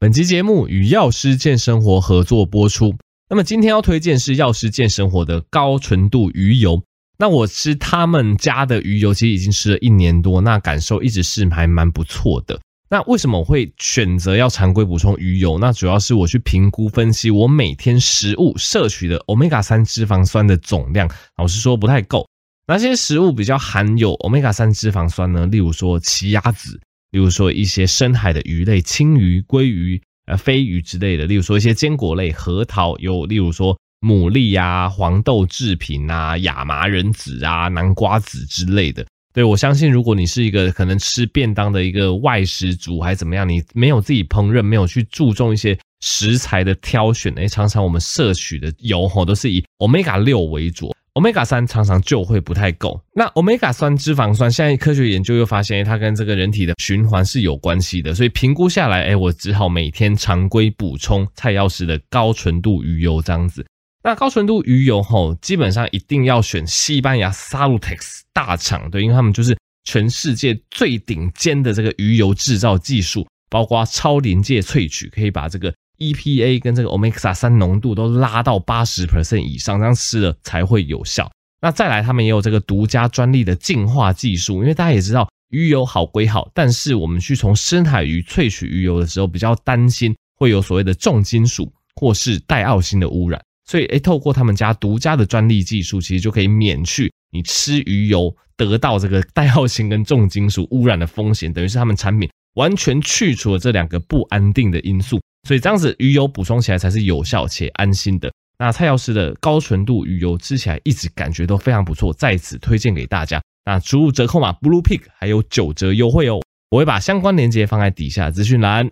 本期节目与药师健生活合作播出。那么今天要推荐是药师健生活的高纯度鱼油。那我吃他们家的鱼油，其实已经吃了一年多，那感受一直是还蛮不错的。那为什么我会选择要常规补充鱼油？那主要是我去评估分析我每天食物摄取的欧米伽三脂肪酸的总量，老实说不太够。哪些食物比较含有欧米伽三脂肪酸呢？例如说奇亚籽。例如说一些深海的鱼类，青鱼、鲑鱼、呃飞鱼之类的；例如说一些坚果类，核桃；有例如说牡蛎啊、黄豆制品啊、亚麻仁籽啊、南瓜籽之类的。对，我相信，如果你是一个可能吃便当的一个外食族，还是怎么样，你没有自己烹饪，没有去注重一些食材的挑选，诶，常常我们摄取的油吼都是以 Omega 六为主。Omega 三常常就会不太够。那 Omega 三脂肪酸，现在科学研究又发现，它跟这个人体的循环是有关系的。所以评估下来，哎，我只好每天常规补充蔡药师的高纯度鱼油这样子。那高纯度鱼油吼，基本上一定要选西班牙 Salutex 大厂，对，因为他们就是全世界最顶尖的这个鱼油制造技术，包括超临界萃取，可以把这个。EPA 跟这个 Omega 三浓度都拉到八十 percent 以上，这样吃了才会有效。那再来，他们也有这个独家专利的净化技术，因为大家也知道鱼油好归好，但是我们去从深海鱼萃取鱼油的时候，比较担心会有所谓的重金属或是带奥辛的污染，所以诶，透过他们家独家的专利技术，其实就可以免去你吃鱼油得到这个带奥辛跟重金属污染的风险，等于是他们产品完全去除了这两个不安定的因素。所以这样子鱼油补充起来才是有效且安心的。那蔡药师的高纯度鱼油吃起来一直感觉都非常不错，在此推荐给大家。那输入折扣码 Blue Pick 还有九折优惠哦。我会把相关链接放在底下资讯栏。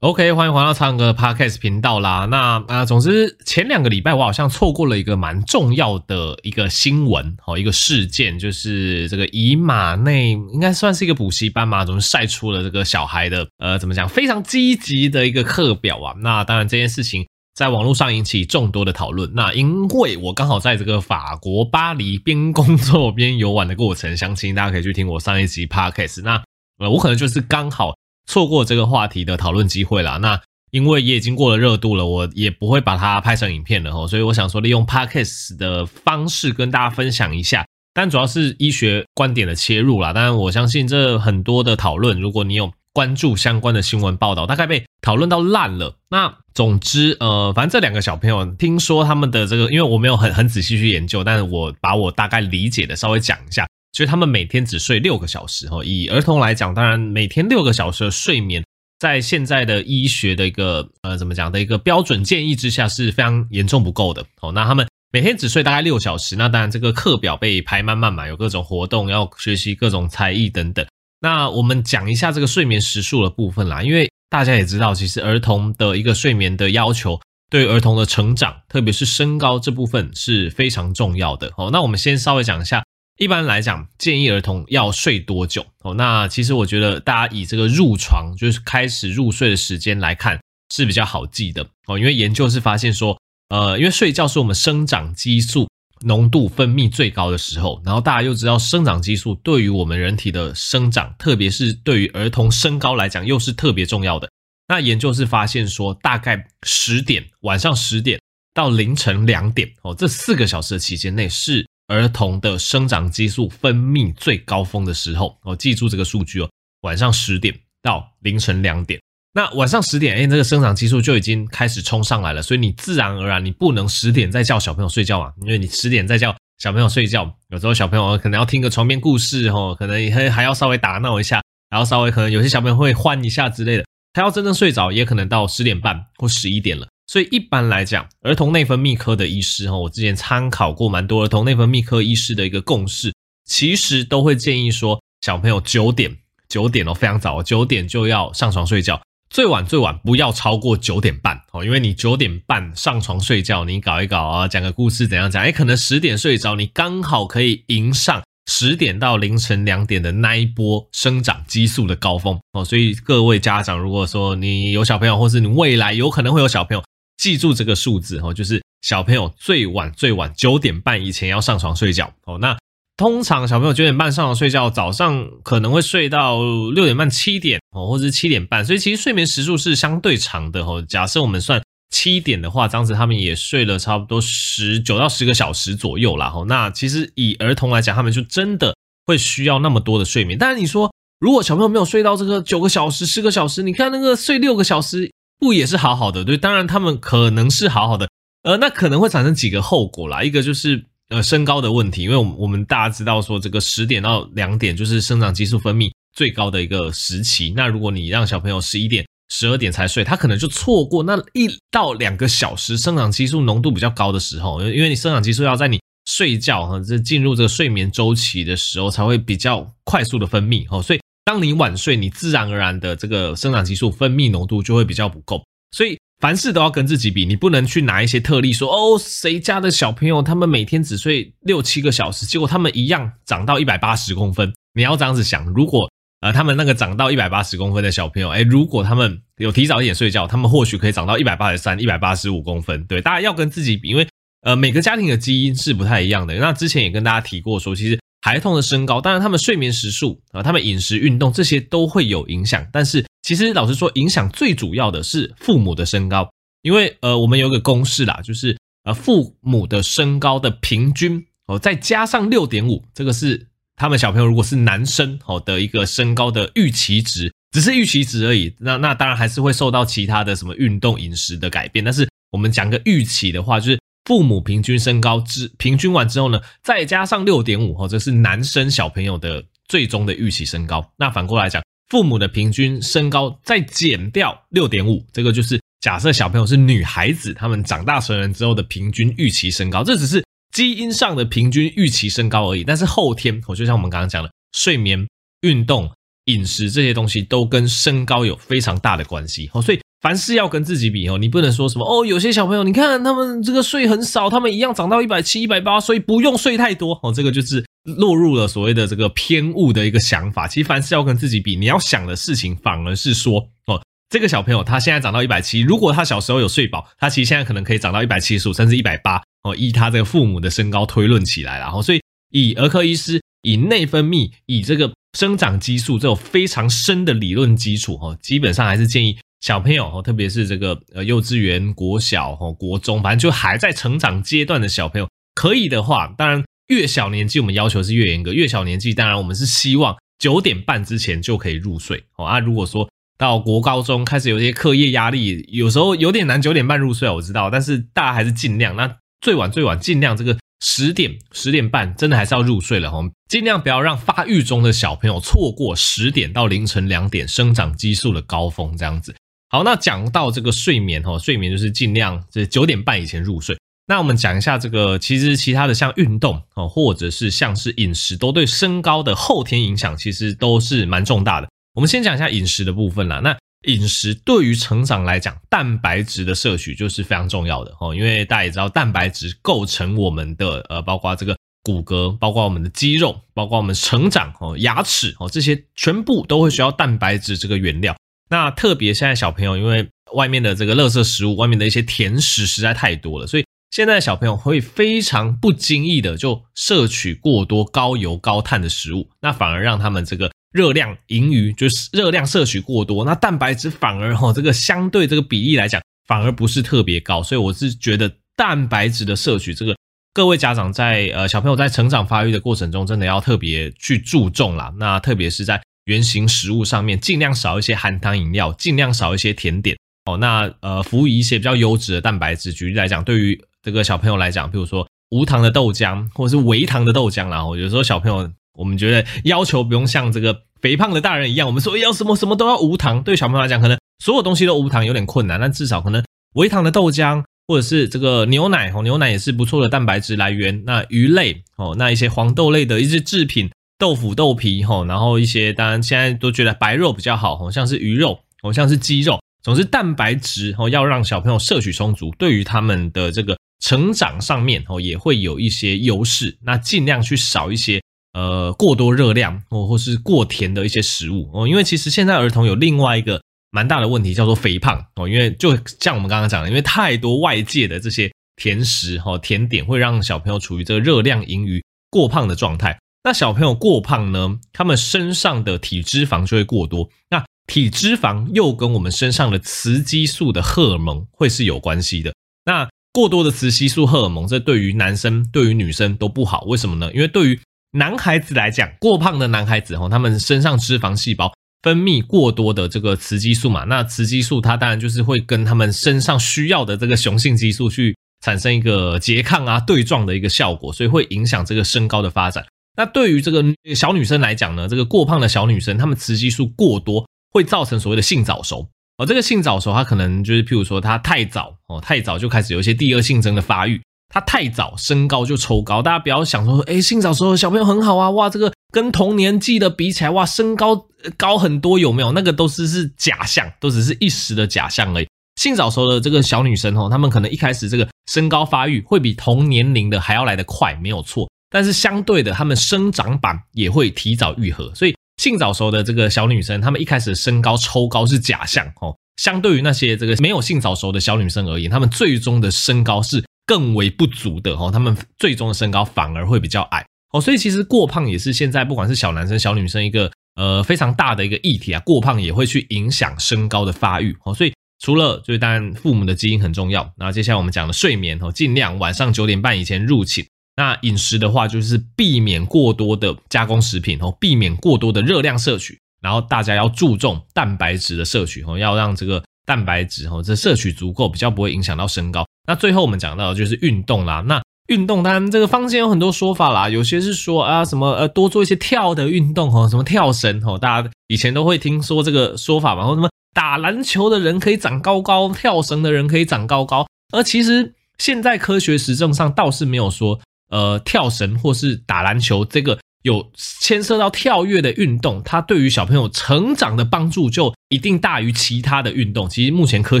OK，欢迎回到苍哥的 Podcast 频道啦。那啊，总之前两个礼拜我好像错过了一个蛮重要的一个新闻哦，一个事件，就是这个以马内应该算是一个补习班嘛，总是晒出了这个小孩的呃，怎么讲，非常积极的一个课表啊。那当然这件事情在网络上引起众多的讨论。那因为我刚好在这个法国巴黎边工作边游玩的过程，相信大家可以去听我上一集 Podcast。那呃，我可能就是刚好。错过这个话题的讨论机会啦，那因为也已经过了热度了，我也不会把它拍成影片了哈，所以我想说利用 Podcast 的方式跟大家分享一下，但主要是医学观点的切入啦。当然，我相信这很多的讨论，如果你有关注相关的新闻报道，大概被讨论到烂了。那总之，呃，反正这两个小朋友，听说他们的这个，因为我没有很很仔细去研究，但是我把我大概理解的稍微讲一下。所以他们每天只睡六个小时哈，以儿童来讲，当然每天六个小时的睡眠，在现在的医学的一个呃怎么讲的一个标准建议之下是非常严重不够的哦。那他们每天只睡大概六小时，那当然这个课表被排满满满，有各种活动要学习各种才艺等等。那我们讲一下这个睡眠时数的部分啦，因为大家也知道，其实儿童的一个睡眠的要求，对儿童的成长，特别是身高这部分是非常重要的哦。那我们先稍微讲一下。一般来讲，建议儿童要睡多久？哦，那其实我觉得大家以这个入床，就是开始入睡的时间来看是比较好记的哦。因为研究是发现说，呃，因为睡觉是我们生长激素浓度分泌最高的时候，然后大家又知道生长激素对于我们人体的生长，特别是对于儿童身高来讲，又是特别重要的。那研究是发现说，大概十点，晚上十点到凌晨两点哦，这四个小时的期间内是。儿童的生长激素分泌最高峰的时候，哦，记住这个数据哦，晚上十点到凌晨两点。那晚上十点，哎，这个生长激素就已经开始冲上来了，所以你自然而然你不能十点再叫小朋友睡觉嘛，因为你十点再叫小朋友睡觉，有时候小朋友可能要听个床边故事哦，可能还还要稍微打闹一下，然后稍微可能有些小朋友会欢一下之类的，他要真正睡着也可能到十点半或十一点了。所以一般来讲，儿童内分泌科的医师哈，我之前参考过蛮多儿童内分泌科医师的一个共识，其实都会建议说，小朋友九点九点哦，非常早，九点就要上床睡觉，最晚最晚不要超过九点半哦，因为你九点半上床睡觉，你搞一搞啊，讲个故事怎样讲，哎，可能十点睡着，你刚好可以迎上十点到凌晨两点的那一波生长激素的高峰哦。所以各位家长，如果说你有小朋友，或是你未来有可能会有小朋友，记住这个数字哦，就是小朋友最晚最晚九点半以前要上床睡觉哦。那通常小朋友九点半上床睡觉，早上可能会睡到六点半、七点哦，或者是七点半，所以其实睡眠时数是相对长的哦。假设我们算七点的话，当时他们也睡了差不多十九到十个小时左右啦。哦，那其实以儿童来讲，他们就真的会需要那么多的睡眠。但是你说，如果小朋友没有睡到这个九个小时、十个小时，你看那个睡六个小时，不也是好好的？对，当然他们可能是好好的，呃，那可能会产生几个后果啦。一个就是呃身高的问题，因为我们我们大家知道说这个十点到两点就是生长激素分泌最高的一个时期。那如果你让小朋友十一点、十二点才睡，他可能就错过那一到两个小时生长激素浓度比较高的时候，因为你生长激素要在你睡觉哈，这进入这个睡眠周期的时候才会比较快速的分泌哦，所以。当你晚睡，你自然而然的这个生长激素分泌浓度就会比较不够，所以凡事都要跟自己比，你不能去拿一些特例说哦，谁家的小朋友他们每天只睡六七个小时，结果他们一样长到一百八十公分。你要这样子想，如果呃他们那个长到一百八十公分的小朋友，诶，如果他们有提早一点睡觉，他们或许可以长到一百八十三、一百八十五公分。对，大家要跟自己比，因为呃每个家庭的基因是不太一样的。那之前也跟大家提过说，其实。孩童的身高，当然他们睡眠时数啊，他们饮食、运动这些都会有影响。但是其实老实说，影响最主要的是父母的身高，因为呃，我们有个公式啦，就是呃，父母的身高的平均哦，再加上六点五，这个是他们小朋友如果是男生哦的一个身高的预期值，只是预期值而已。那那当然还是会受到其他的什么运动、饮食的改变。但是我们讲个预期的话，就是。父母平均身高之平均完之后呢，再加上六点五，这是男生小朋友的最终的预期身高。那反过来讲，父母的平均身高再减掉六点五，这个就是假设小朋友是女孩子，他们长大成人之后的平均预期身高。这只是基因上的平均预期身高而已。但是后天，我就像我们刚刚讲的，睡眠、运动、饮食这些东西都跟身高有非常大的关系。哦，所以。凡事要跟自己比哦，你不能说什么哦。有些小朋友，你看他们这个睡很少，他们一样长到一百七、一百八，所以不用睡太多哦。这个就是落入了所谓的这个偏误的一个想法。其实凡事要跟自己比，你要想的事情反而是说哦，这个小朋友他现在长到一百七，如果他小时候有睡饱，他其实现在可能可以长到一百七十五，甚至一百八哦。依他这个父母的身高推论起来，然后所以以儿科医师以内分泌以这个生长激素这种非常深的理论基础哦，基本上还是建议。小朋友哦，特别是这个呃幼稚园、国小哦、国中，反正就还在成长阶段的小朋友，可以的话，当然越小年纪我们要求是越严格，越小年纪当然我们是希望九点半之前就可以入睡哦。啊，如果说到国高中开始有些课业压力，有时候有点难九点半入睡，我知道，但是大家还是尽量，那最晚最晚尽量这个十点十点半真的还是要入睡了哈，尽量不要让发育中的小朋友错过十点到凌晨两点生长激素的高峰这样子。好，那讲到这个睡眠哈，睡眠就是尽量这九点半以前入睡。那我们讲一下这个，其实其他的像运动哦，或者是像是饮食，都对身高的后天影响其实都是蛮重大的。我们先讲一下饮食的部分啦。那饮食对于成长来讲，蛋白质的摄取就是非常重要的哦，因为大家也知道，蛋白质构成我们的呃，包括这个骨骼，包括我们的肌肉，包括我们成长哦，牙齿哦，这些全部都会需要蛋白质这个原料。那特别现在小朋友，因为外面的这个垃圾食物，外面的一些甜食实在太多了，所以现在小朋友会非常不经意的就摄取过多高油高碳的食物，那反而让他们这个热量盈余，就是热量摄取过多，那蛋白质反而哈这个相对这个比例来讲，反而不是特别高，所以我是觉得蛋白质的摄取，这个各位家长在呃小朋友在成长发育的过程中，真的要特别去注重啦，那特别是在。原型食物上面尽量少一些含糖饮料，尽量少一些甜点哦。那呃，辅以一些比较优质的蛋白质。举例来讲，对于这个小朋友来讲，比如说无糖的豆浆，或者是微糖的豆浆。然后有时候小朋友，我们觉得要求不用像这个肥胖的大人一样，我们说要什么什么都要无糖。对小朋友来讲，可能所有东西都无糖有点困难，但至少可能微糖的豆浆，或者是这个牛奶哦，牛奶也是不错的蛋白质来源。那鱼类哦，那一些黄豆类的一些制品。豆腐、豆皮，吼，然后一些当然现在都觉得白肉比较好，吼，像是鱼肉，哦，像是鸡肉，总之蛋白质，哦，要让小朋友摄取充足，对于他们的这个成长上面，哦，也会有一些优势。那尽量去少一些，呃，过多热量，或或是过甜的一些食物，哦，因为其实现在儿童有另外一个蛮大的问题，叫做肥胖，哦，因为就像我们刚刚讲的，因为太多外界的这些甜食，吼，甜点会让小朋友处于这个热量盈余过胖的状态。那小朋友过胖呢，他们身上的体脂肪就会过多。那体脂肪又跟我们身上的雌激素的荷尔蒙会是有关系的。那过多的雌激素荷尔蒙，这对于男生、对于女生都不好。为什么呢？因为对于男孩子来讲，过胖的男孩子哈，他们身上脂肪细胞分泌过多的这个雌激素嘛。那雌激素它当然就是会跟他们身上需要的这个雄性激素去产生一个拮抗啊、对撞的一个效果，所以会影响这个身高的发展。那对于这个小女生来讲呢，这个过胖的小女生，她们雌激素过多。会造成所谓的性早熟哦，这个性早熟，它可能就是譬如说，它太早哦，太早就开始有一些第二性征的发育，它太早身高就抽高。大家不要想说，诶，性早熟的小朋友很好啊，哇，这个跟同年纪的比起来，哇，身高高很多，有没有？那个都是是假象，都只是一时的假象而已。性早熟的这个小女生哦，她们可能一开始这个身高发育会比同年龄的还要来得快，没有错。但是相对的，她们生长板也会提早愈合，所以。性早熟的这个小女生，她们一开始身高抽高是假象哦，相对于那些这个没有性早熟的小女生而言，她们最终的身高是更为不足的哦，他们最终的身高反而会比较矮哦，所以其实过胖也是现在不管是小男生小女生一个呃非常大的一个议题啊，过胖也会去影响身高的发育哦，所以除了就是当然父母的基因很重要，然后接下来我们讲的睡眠哦，尽量晚上九点半以前入寝。那饮食的话，就是避免过多的加工食品哦，避免过多的热量摄取，然后大家要注重蛋白质的摄取哦，要让这个蛋白质哦这摄取足够，比较不会影响到身高。那最后我们讲到的就是运动啦，那运动当然这个坊间有很多说法啦，有些是说啊什么呃多做一些跳的运动哦，什么跳绳哦，大家以前都会听说这个说法嘛，或什么打篮球的人可以长高高，跳绳的人可以长高高，而其实现在科学实证上倒是没有说。呃，跳绳或是打篮球，这个有牵涉到跳跃的运动，它对于小朋友成长的帮助就一定大于其他的运动。其实目前科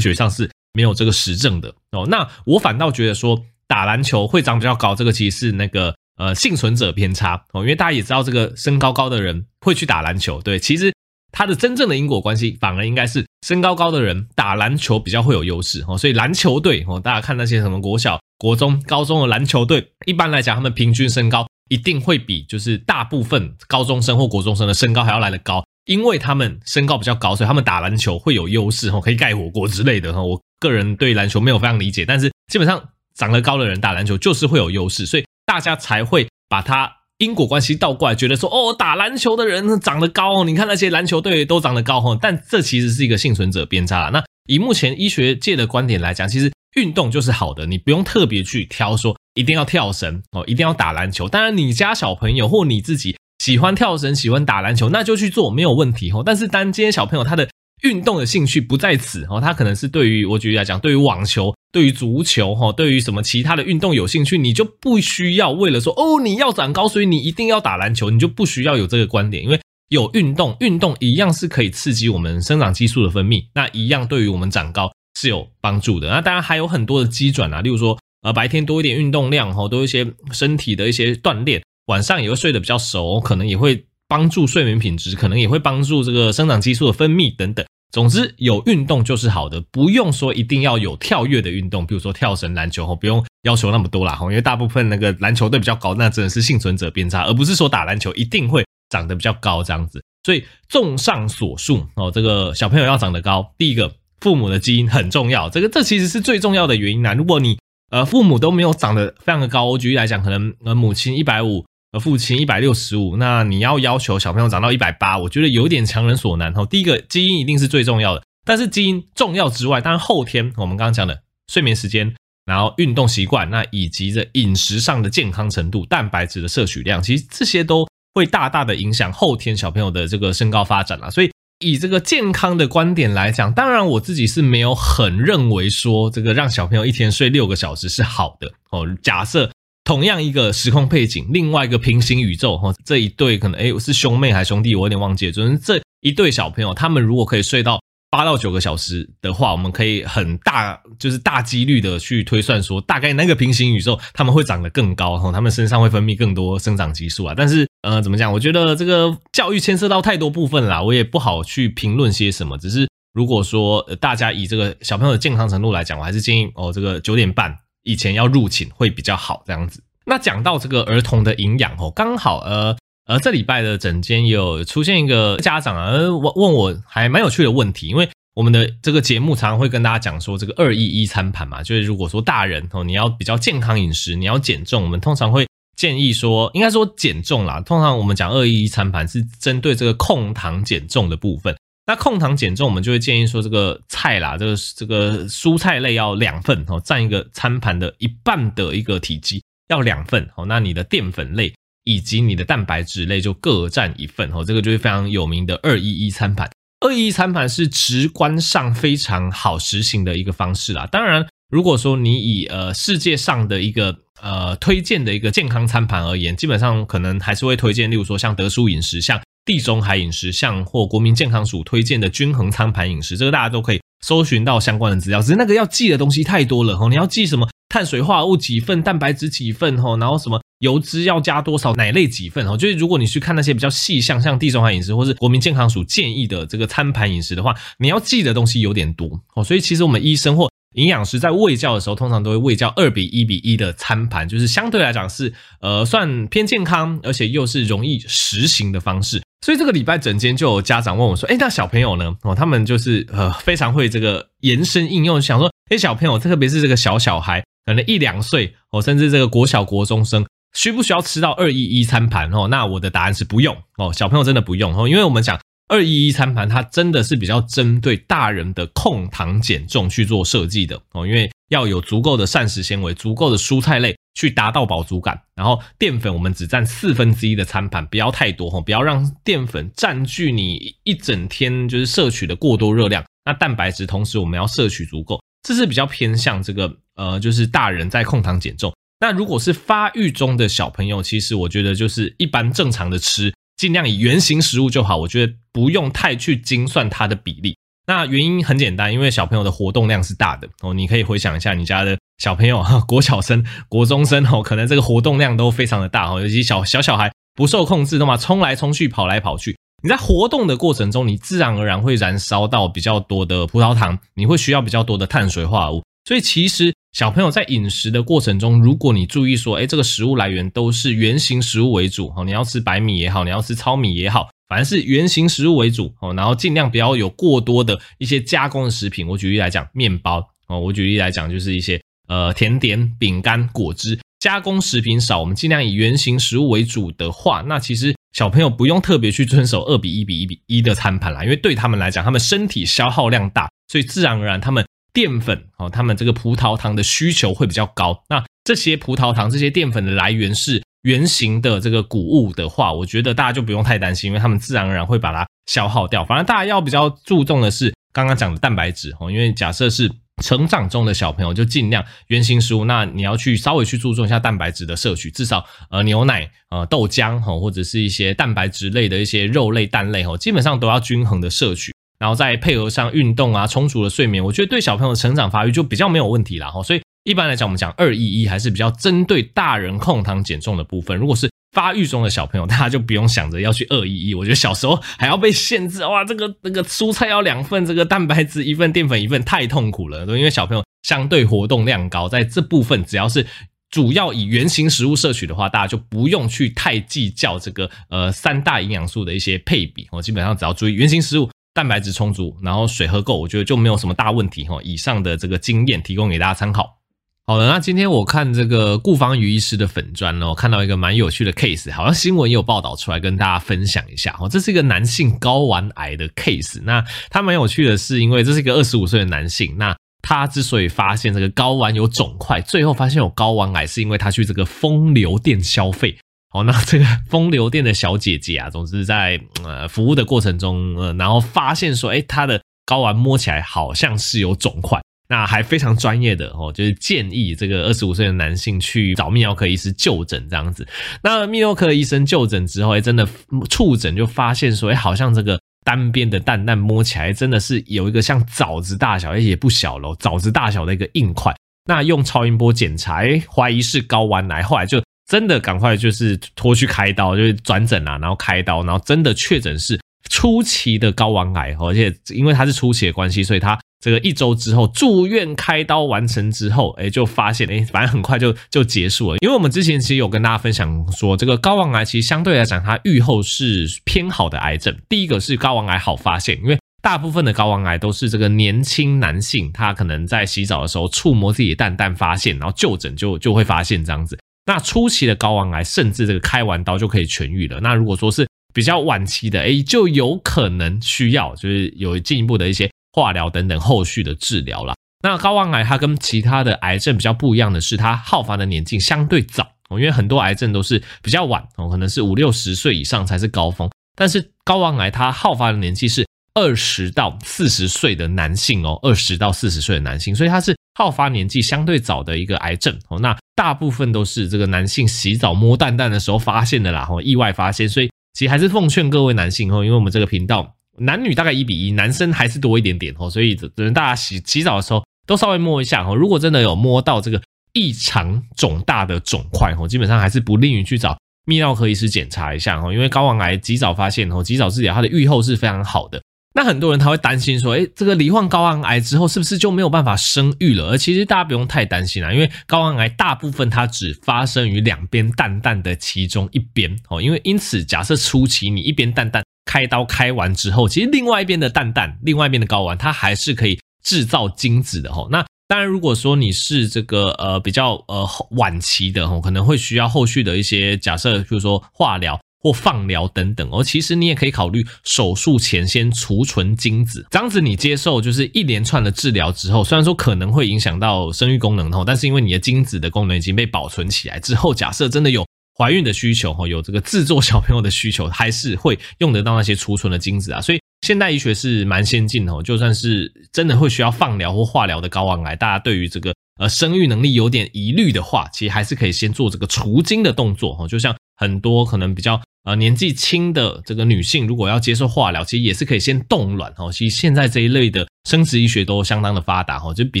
学上是没有这个实证的哦。那我反倒觉得说，打篮球会长比较高，这个其实是那个呃幸存者偏差哦，因为大家也知道，这个身高高的人会去打篮球，对，其实。它的真正的因果关系反而应该是身高高的人打篮球比较会有优势哦，所以篮球队哦，大家看那些什么国小、国中、高中的篮球队，一般来讲，他们平均身高一定会比就是大部分高中生或国中生的身高还要来得高，因为他们身高比较高，所以他们打篮球会有优势哦，可以盖火锅之类的哈。我个人对篮球没有非常理解，但是基本上长得高的人打篮球就是会有优势，所以大家才会把它。因果关系倒过来，觉得说哦，打篮球的人长得高哦，你看那些篮球队都长得高哦，但这其实是一个幸存者偏差啦。那以目前医学界的观点来讲，其实运动就是好的，你不用特别去挑说一定要跳绳哦，一定要打篮球。当然，你家小朋友或你自己喜欢跳绳、喜欢打篮球，那就去做没有问题哦。但是，当今天小朋友他的运动的兴趣不在此哦，他可能是对于我举例来讲，对于网球、对于足球哈，对于什么其他的运动有兴趣，你就不需要为了说哦，你要长高，所以你一定要打篮球，你就不需要有这个观点，因为有运动，运动一样是可以刺激我们生长激素的分泌，那一样对于我们长高是有帮助的。那当然还有很多的机转啊，例如说呃白天多一点运动量哈，多一些身体的一些锻炼，晚上也会睡得比较熟，可能也会。帮助睡眠品质，可能也会帮助这个生长激素的分泌等等。总之，有运动就是好的，不用说一定要有跳跃的运动，比如说跳绳、篮球吼，不用要求那么多啦吼。因为大部分那个篮球队比较高，那真的是幸存者偏差，而不是说打篮球一定会长得比较高这样子。所以，综上所述哦，这个小朋友要长得高，第一个父母的基因很重要，这个这其实是最重要的原因啦。如果你呃父母都没有长得非常的高，我举例来讲，可能呃母亲一百五。而父亲一百六十五，那你要要求小朋友长到一百八，我觉得有点强人所难哈。第一个基因一定是最重要的，但是基因重要之外，当然后天我们刚刚讲的睡眠时间，然后运动习惯，那以及这饮食上的健康程度、蛋白质的摄取量，其实这些都会大大的影响后天小朋友的这个身高发展啦。所以以这个健康的观点来讲，当然我自己是没有很认为说这个让小朋友一天睡六个小时是好的哦。假设。同样一个时空背景，另外一个平行宇宙哈，这一对可能诶是兄妹还是兄弟，我有点忘记了。就是这一对小朋友，他们如果可以睡到八到九个小时的话，我们可以很大就是大几率的去推算说，大概那个平行宇宙他们会长得更高哈，他们身上会分泌更多生长激素啊。但是呃，怎么讲？我觉得这个教育牵涉到太多部分啦，我也不好去评论些什么。只是如果说大家以这个小朋友的健康程度来讲，我还是建议哦，这个九点半。以前要入寝会比较好这样子。那讲到这个儿童的营养哦，刚好呃而这礼拜的诊间有出现一个家长啊，问问我还蛮有趣的问题，因为我们的这个节目常常会跟大家讲说这个二一一餐盘嘛，就是如果说大人哦，你要比较健康饮食，你要减重，我们通常会建议说，应该说减重啦。通常我们讲二一一餐盘是针对这个控糖减重的部分。那控糖减重，我们就会建议说，这个菜啦，这个这个蔬菜类要两份哦，占一个餐盘的一半的一个体积，要两份哦。那你的淀粉类以及你的蛋白质类就各占一份哦。这个就是非常有名的二一一餐盘。二一一餐盘是直观上非常好实行的一个方式啦。当然，如果说你以呃世界上的一个呃推荐的一个健康餐盘而言，基本上可能还是会推荐，例如说像德叔饮食，像。地中海饮食，像或国民健康署推荐的均衡餐盘饮食，这个大家都可以搜寻到相关的资料。只是那个要记的东西太多了吼，你要记什么碳水化合物几份，蛋白质几份吼，然后什么油脂要加多少，奶类几份吼。就是如果你去看那些比较细项，像地中海饮食或是国民健康署建议的这个餐盘饮食的话，你要记的东西有点多哦。所以其实我们医生或营养师在喂教的时候，通常都会喂教二比一比一的餐盘，就是相对来讲是呃算偏健康，而且又是容易实行的方式。所以这个礼拜整间就有家长问我说：“哎，那小朋友呢？哦，他们就是呃非常会这个延伸应用，想说，哎，小朋友，特别是这个小小孩，可能一两岁哦，甚至这个国小国中生，需不需要吃到二一一餐盘？哦，那我的答案是不用哦，小朋友真的不用哦，因为我们讲。”二一一餐盘，它真的是比较针对大人的控糖减重去做设计的哦，因为要有足够的膳食纤维、足够的蔬菜类去达到饱足感，然后淀粉我们只占四分之一的餐盘，不要太多哈，不要让淀粉占据你一整天就是摄取的过多热量。那蛋白质同时我们要摄取足够，这是比较偏向这个呃，就是大人在控糖减重。那如果是发育中的小朋友，其实我觉得就是一般正常的吃。尽量以原形食物就好，我觉得不用太去精算它的比例。那原因很简单，因为小朋友的活动量是大的哦。你可以回想一下你家的小朋友，国小生、国中生哦，可能这个活动量都非常的大哦。尤其小小小孩不受控制的嘛，冲来冲去，跑来跑去。你在活动的过程中，你自然而然会燃烧到比较多的葡萄糖，你会需要比较多的碳水化合物。所以其实小朋友在饮食的过程中，如果你注意说，哎，这个食物来源都是原型食物为主，哦，你要吃白米也好，你要吃糙米也好，反正是原型食物为主，哦，然后尽量不要有过多的一些加工的食品。我举例来讲，面包，哦，我举例来讲就是一些呃甜点、饼干、果汁，加工食品少，我们尽量以原型食物为主的话，那其实小朋友不用特别去遵守二比一比一比一的餐盘啦，因为对他们来讲，他们身体消耗量大，所以自然而然他们。淀粉哦，他们这个葡萄糖的需求会比较高。那这些葡萄糖、这些淀粉的来源是原型的这个谷物的话，我觉得大家就不用太担心，因为他们自然而然会把它消耗掉。反正大家要比较注重的是刚刚讲的蛋白质哦，因为假设是成长中的小朋友，就尽量原型食物。那你要去稍微去注重一下蛋白质的摄取，至少呃牛奶、呃豆浆哈，或者是一些蛋白质类的一些肉类、蛋类哦，基本上都要均衡的摄取。然后再配合上运动啊，充足的睡眠，我觉得对小朋友的成长发育就比较没有问题啦。哈，所以一般来讲，我们讲二一一还是比较针对大人控糖减重的部分。如果是发育中的小朋友，大家就不用想着要去二一一。我觉得小时候还要被限制，哇，这个这个蔬菜要两份，这个蛋白质一份，淀粉一份，太痛苦了。因为小朋友相对活动量高，在这部分只要是主要以原型食物摄取的话，大家就不用去太计较这个呃三大营养素的一些配比。我基本上只要注意原型食物。蛋白质充足，然后水喝够，我觉得就没有什么大问题哈。以上的这个经验提供给大家参考。好了，那今天我看这个顾方瑜医师的粉专呢，我看到一个蛮有趣的 case，好像新闻也有报道出来，跟大家分享一下哈。这是一个男性睾丸癌的 case，那他蛮有趣的是，因为这是一个二十五岁的男性，那他之所以发现这个睾丸有肿块，最后发现有睾丸癌，是因为他去这个风流店消费。好，那这个 风流店的小姐姐啊，总之在呃服务的过程中，呃，然后发现说，诶，她的睾丸摸起来好像是有肿块，那还非常专业的哦，就是建议这个二十五岁的男性去找泌尿科医师就诊这样子。那泌尿科医生就诊之后，诶，真的触诊就发现说，诶，好像这个单边的蛋蛋摸起来真的是有一个像枣子大小，诶，也不小喽，枣子大小的一个硬块。那用超音波检查，诶，怀疑是睾丸癌，后来就。真的赶快就是拖去开刀，就是转诊啊，然后开刀，然后真的确诊是初期的睾丸癌，而且因为它是初期的关系，所以他这个一周之后住院开刀完成之后，哎，就发现，哎，反正很快就就结束了。因为我们之前其实有跟大家分享说，这个睾丸癌其实相对来讲，它预后是偏好的癌症。第一个是睾丸癌好发现，因为大部分的睾丸癌都是这个年轻男性，他可能在洗澡的时候触摸自己蛋蛋发现，然后就诊就就会发现这样子。那初期的睾丸癌，甚至这个开完刀就可以痊愈了。那如果说是比较晚期的，诶，就有可能需要就是有进一步的一些化疗等等后续的治疗了。那睾丸癌它跟其他的癌症比较不一样的是，它好发的年纪相对早哦，因为很多癌症都是比较晚哦，可能是五六十岁以上才是高峰，但是睾丸癌它好发的年纪是。二十到四十岁的男性哦，二十到四十岁的男性，所以它是好发年纪相对早的一个癌症哦。那大部分都是这个男性洗澡摸蛋蛋的时候发现的啦，哦，意外发现。所以其实还是奉劝各位男性哦，因为我们这个频道男女大概一比一，男生还是多一点点哦，所以只能大家洗洗澡的时候都稍微摸一下哦。如果真的有摸到这个异常肿大的肿块哦，基本上还是不利于去找泌尿科医师检查一下哦，因为睾丸癌及早发现哦，及早治疗，它的预后是非常好的。那很多人他会担心说，诶，这个罹患睾丸癌之后是不是就没有办法生育了？而其实大家不用太担心啦，因为睾丸癌大部分它只发生于两边蛋蛋的其中一边哦。因为因此，假设初期你一边蛋蛋开刀开完之后，其实另外一边的蛋蛋，另外一边的睾丸它还是可以制造精子的哦。那当然，如果说你是这个呃比较呃晚期的哦，可能会需要后续的一些假设，比如说化疗。或放疗等等哦，其实你也可以考虑手术前先储存精子，这样子你接受就是一连串的治疗之后，虽然说可能会影响到生育功能哦，但是因为你的精子的功能已经被保存起来之后，假设真的有怀孕的需求哈，有这个制作小朋友的需求，还是会用得到那些储存的精子啊，所以现代医学是蛮先进的哦，就算是真的会需要放疗或化疗的睾丸癌，大家对于这个呃生育能力有点疑虑的话，其实还是可以先做这个除精的动作哈，就像很多可能比较。呃，年纪轻的这个女性，如果要接受化疗，其实也是可以先冻卵哦。其实现在这一类的生殖医学都相当的发达哈，就比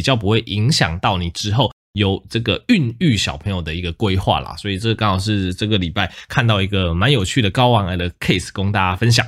较不会影响到你之后有这个孕育小朋友的一个规划啦。所以这刚好是这个礼拜看到一个蛮有趣的睾丸癌的 case，供大家分享。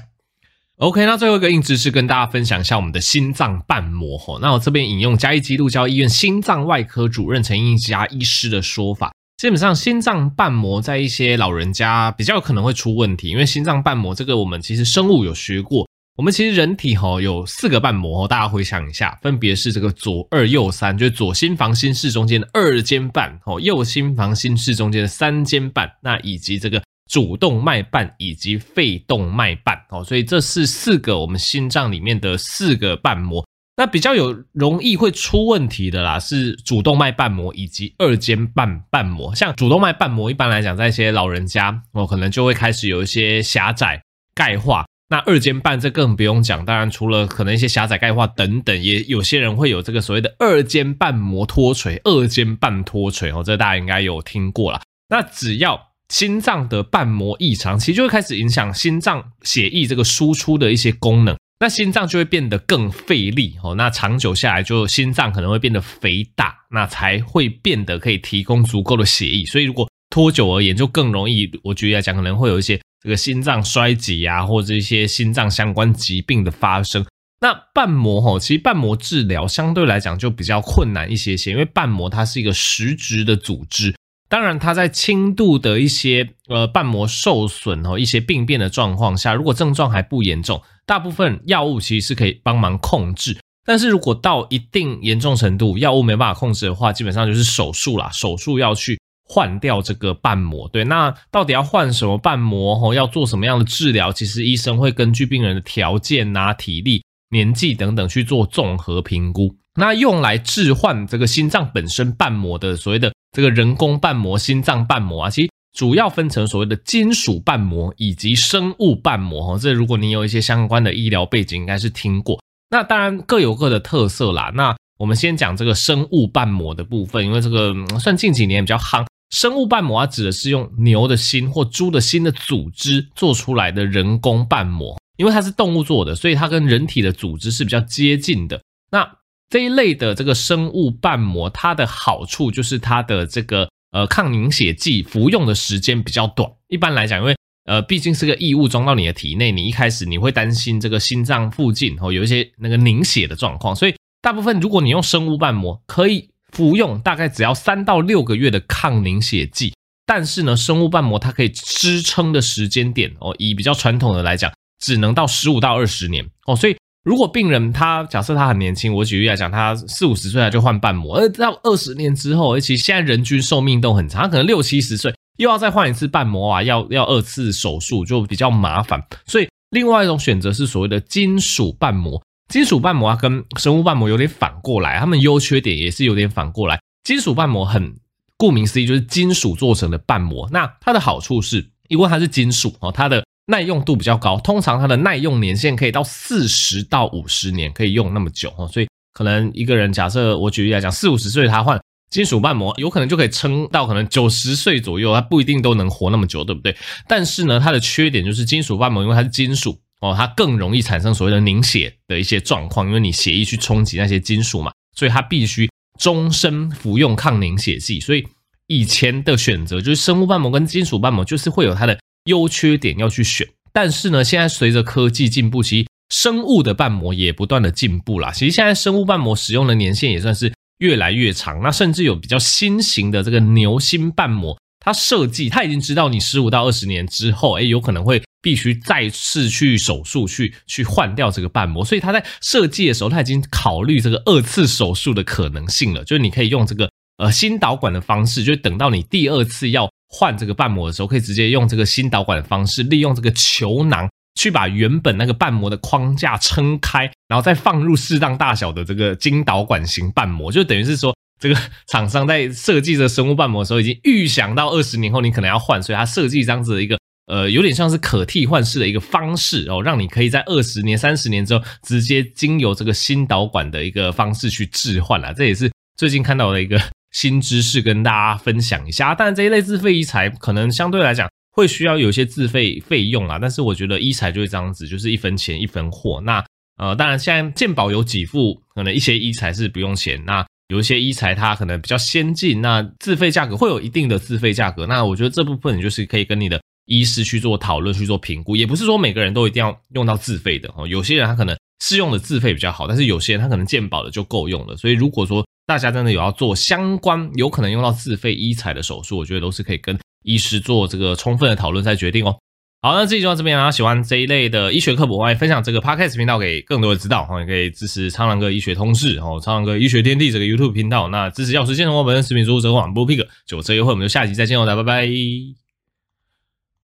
OK，那最后一个硬知识跟大家分享一下我们的心脏瓣膜哈。那我这边引用嘉义基督教医院心脏外科主任陈映佳医师的说法。基本上，心脏瓣膜在一些老人家比较可能会出问题，因为心脏瓣膜这个我们其实生物有学过，我们其实人体哈有四个瓣膜，大家回想一下，分别是这个左二右三，就是左心房心室中间的二尖瓣，哦，右心房心室中间的三尖瓣，那以及这个主动脉瓣以及肺动脉瓣，哦，所以这是四个我们心脏里面的四个瓣膜。那比较有容易会出问题的啦，是主动脉瓣膜以及二尖瓣瓣膜。像主动脉瓣膜，一般来讲，在一些老人家哦，可能就会开始有一些狭窄、钙化。那二尖瓣这更不用讲，当然除了可能一些狭窄、钙化等等，也有些人会有这个所谓的二尖瓣膜脱垂、二尖瓣脱垂哦，这大家应该有听过啦。那只要心脏的瓣膜异常，其实就会开始影响心脏血液这个输出的一些功能。那心脏就会变得更费力哦，那长久下来就心脏可能会变得肥大，那才会变得可以提供足够的血液，所以如果拖久而言，就更容易，我举例来讲，可能会有一些这个心脏衰竭啊，或者一些心脏相关疾病的发生。那瓣膜吼，其实瓣膜治疗相对来讲就比较困难一些些，因为瓣膜它是一个实质的组织。当然，它在轻度的一些呃瓣膜受损哦，一些病变的状况下，如果症状还不严重，大部分药物其实是可以帮忙控制。但是如果到一定严重程度，药物没办法控制的话，基本上就是手术啦，手术要去换掉这个瓣膜。对，那到底要换什么瓣膜哦？要做什么样的治疗？其实医生会根据病人的条件啊、体力、年纪等等去做综合评估。那用来置换这个心脏本身瓣膜的所谓的这个人工瓣膜、心脏瓣膜啊，其实主要分成所谓的金属瓣膜以及生物瓣膜哈。这如果你有一些相关的医疗背景，应该是听过。那当然各有各的特色啦。那我们先讲这个生物瓣膜的部分，因为这个算近几年比较夯。生物瓣膜啊，指的是用牛的心或猪的心的组织做出来的人工瓣膜，因为它是动物做的，所以它跟人体的组织是比较接近的。那这一类的这个生物瓣膜，它的好处就是它的这个呃抗凝血剂服用的时间比较短。一般来讲，因为呃，毕竟是个异物装到你的体内，你一开始你会担心这个心脏附近哦有一些那个凝血的状况，所以大部分如果你用生物瓣膜，可以服用大概只要三到六个月的抗凝血剂，但是呢，生物瓣膜它可以支撑的时间点哦，以比较传统的来讲，只能到十五到二十年哦，所以如果病人他假设他很年轻，我举例来讲，他四五十岁他就换瓣膜，而到二十年之后，而且现在人均寿命都很长，他可能六七十岁。又要再换一次瓣膜啊，要要二次手术就比较麻烦，所以另外一种选择是所谓的金属瓣膜。金属瓣膜啊，跟生物瓣膜有点反过来，它们优缺点也是有点反过来。金属瓣膜很顾名思义，就是金属做成的瓣膜。那它的好处是，因为它是金属哦，它的耐用度比较高，通常它的耐用年限可以到四十到五十年，可以用那么久哦。所以可能一个人假设我举例来讲，四五十岁他换。金属瓣膜有可能就可以撑到可能九十岁左右，他不一定都能活那么久，对不对？但是呢，它的缺点就是金属瓣膜，因为它是金属哦，它更容易产生所谓的凝血的一些状况，因为你血液去冲击那些金属嘛，所以它必须终身服用抗凝血剂。所以以前的选择就是生物瓣膜跟金属瓣膜，就是会有它的优缺点要去选。但是呢，现在随着科技进步，其实生物的瓣膜也不断的进步啦。其实现在生物瓣膜使用的年限也算是。越来越长，那甚至有比较新型的这个牛心瓣膜，它设计它已经知道你十五到二十年之后，哎，有可能会必须再次去手术去去换掉这个瓣膜，所以它在设计的时候，它已经考虑这个二次手术的可能性了，就是你可以用这个呃心导管的方式，就等到你第二次要换这个瓣膜的时候，可以直接用这个心导管的方式，利用这个球囊。去把原本那个瓣膜的框架撑开，然后再放入适当大小的这个经导管型瓣膜，就等于是说，这个厂商在设计这生物瓣膜的时候，已经预想到二十年后你可能要换，所以它设计这样子的一个呃，有点像是可替换式的一个方式哦，让你可以在二十年、三十年之后，直接经由这个心导管的一个方式去置换了。这也是最近看到的一个新知识，跟大家分享一下。但这一类自费医材可能相对来讲。会需要有一些自费费用啦，但是我觉得医材就是这样子，就是一分钱一分货。那呃，当然现在健保有给付，可能一些医材是不用钱。那有一些医材它可能比较先进，那自费价格会有一定的自费价格。那我觉得这部分你就是可以跟你的医师去做讨论，去做评估。也不是说每个人都一定要用到自费的哦，有些人他可能适用的自费比较好，但是有些人他可能健保的就够用了。所以如果说大家真的有要做相关有可能用到自费医材的手术，我觉得都是可以跟。医师做这个充分的讨论再决定哦。好，那这期就到这边啊。喜欢这一类的医学科普，欢迎分享这个 Podcast 频道给更多人知道。也可以支持苍狼哥医学通识哦，苍狼哥医学天地这个 YouTube 频道。那支持药师健生活本身食品输入折扣网播 Pig 九折优惠，我们就下期再见哦，大家拜拜。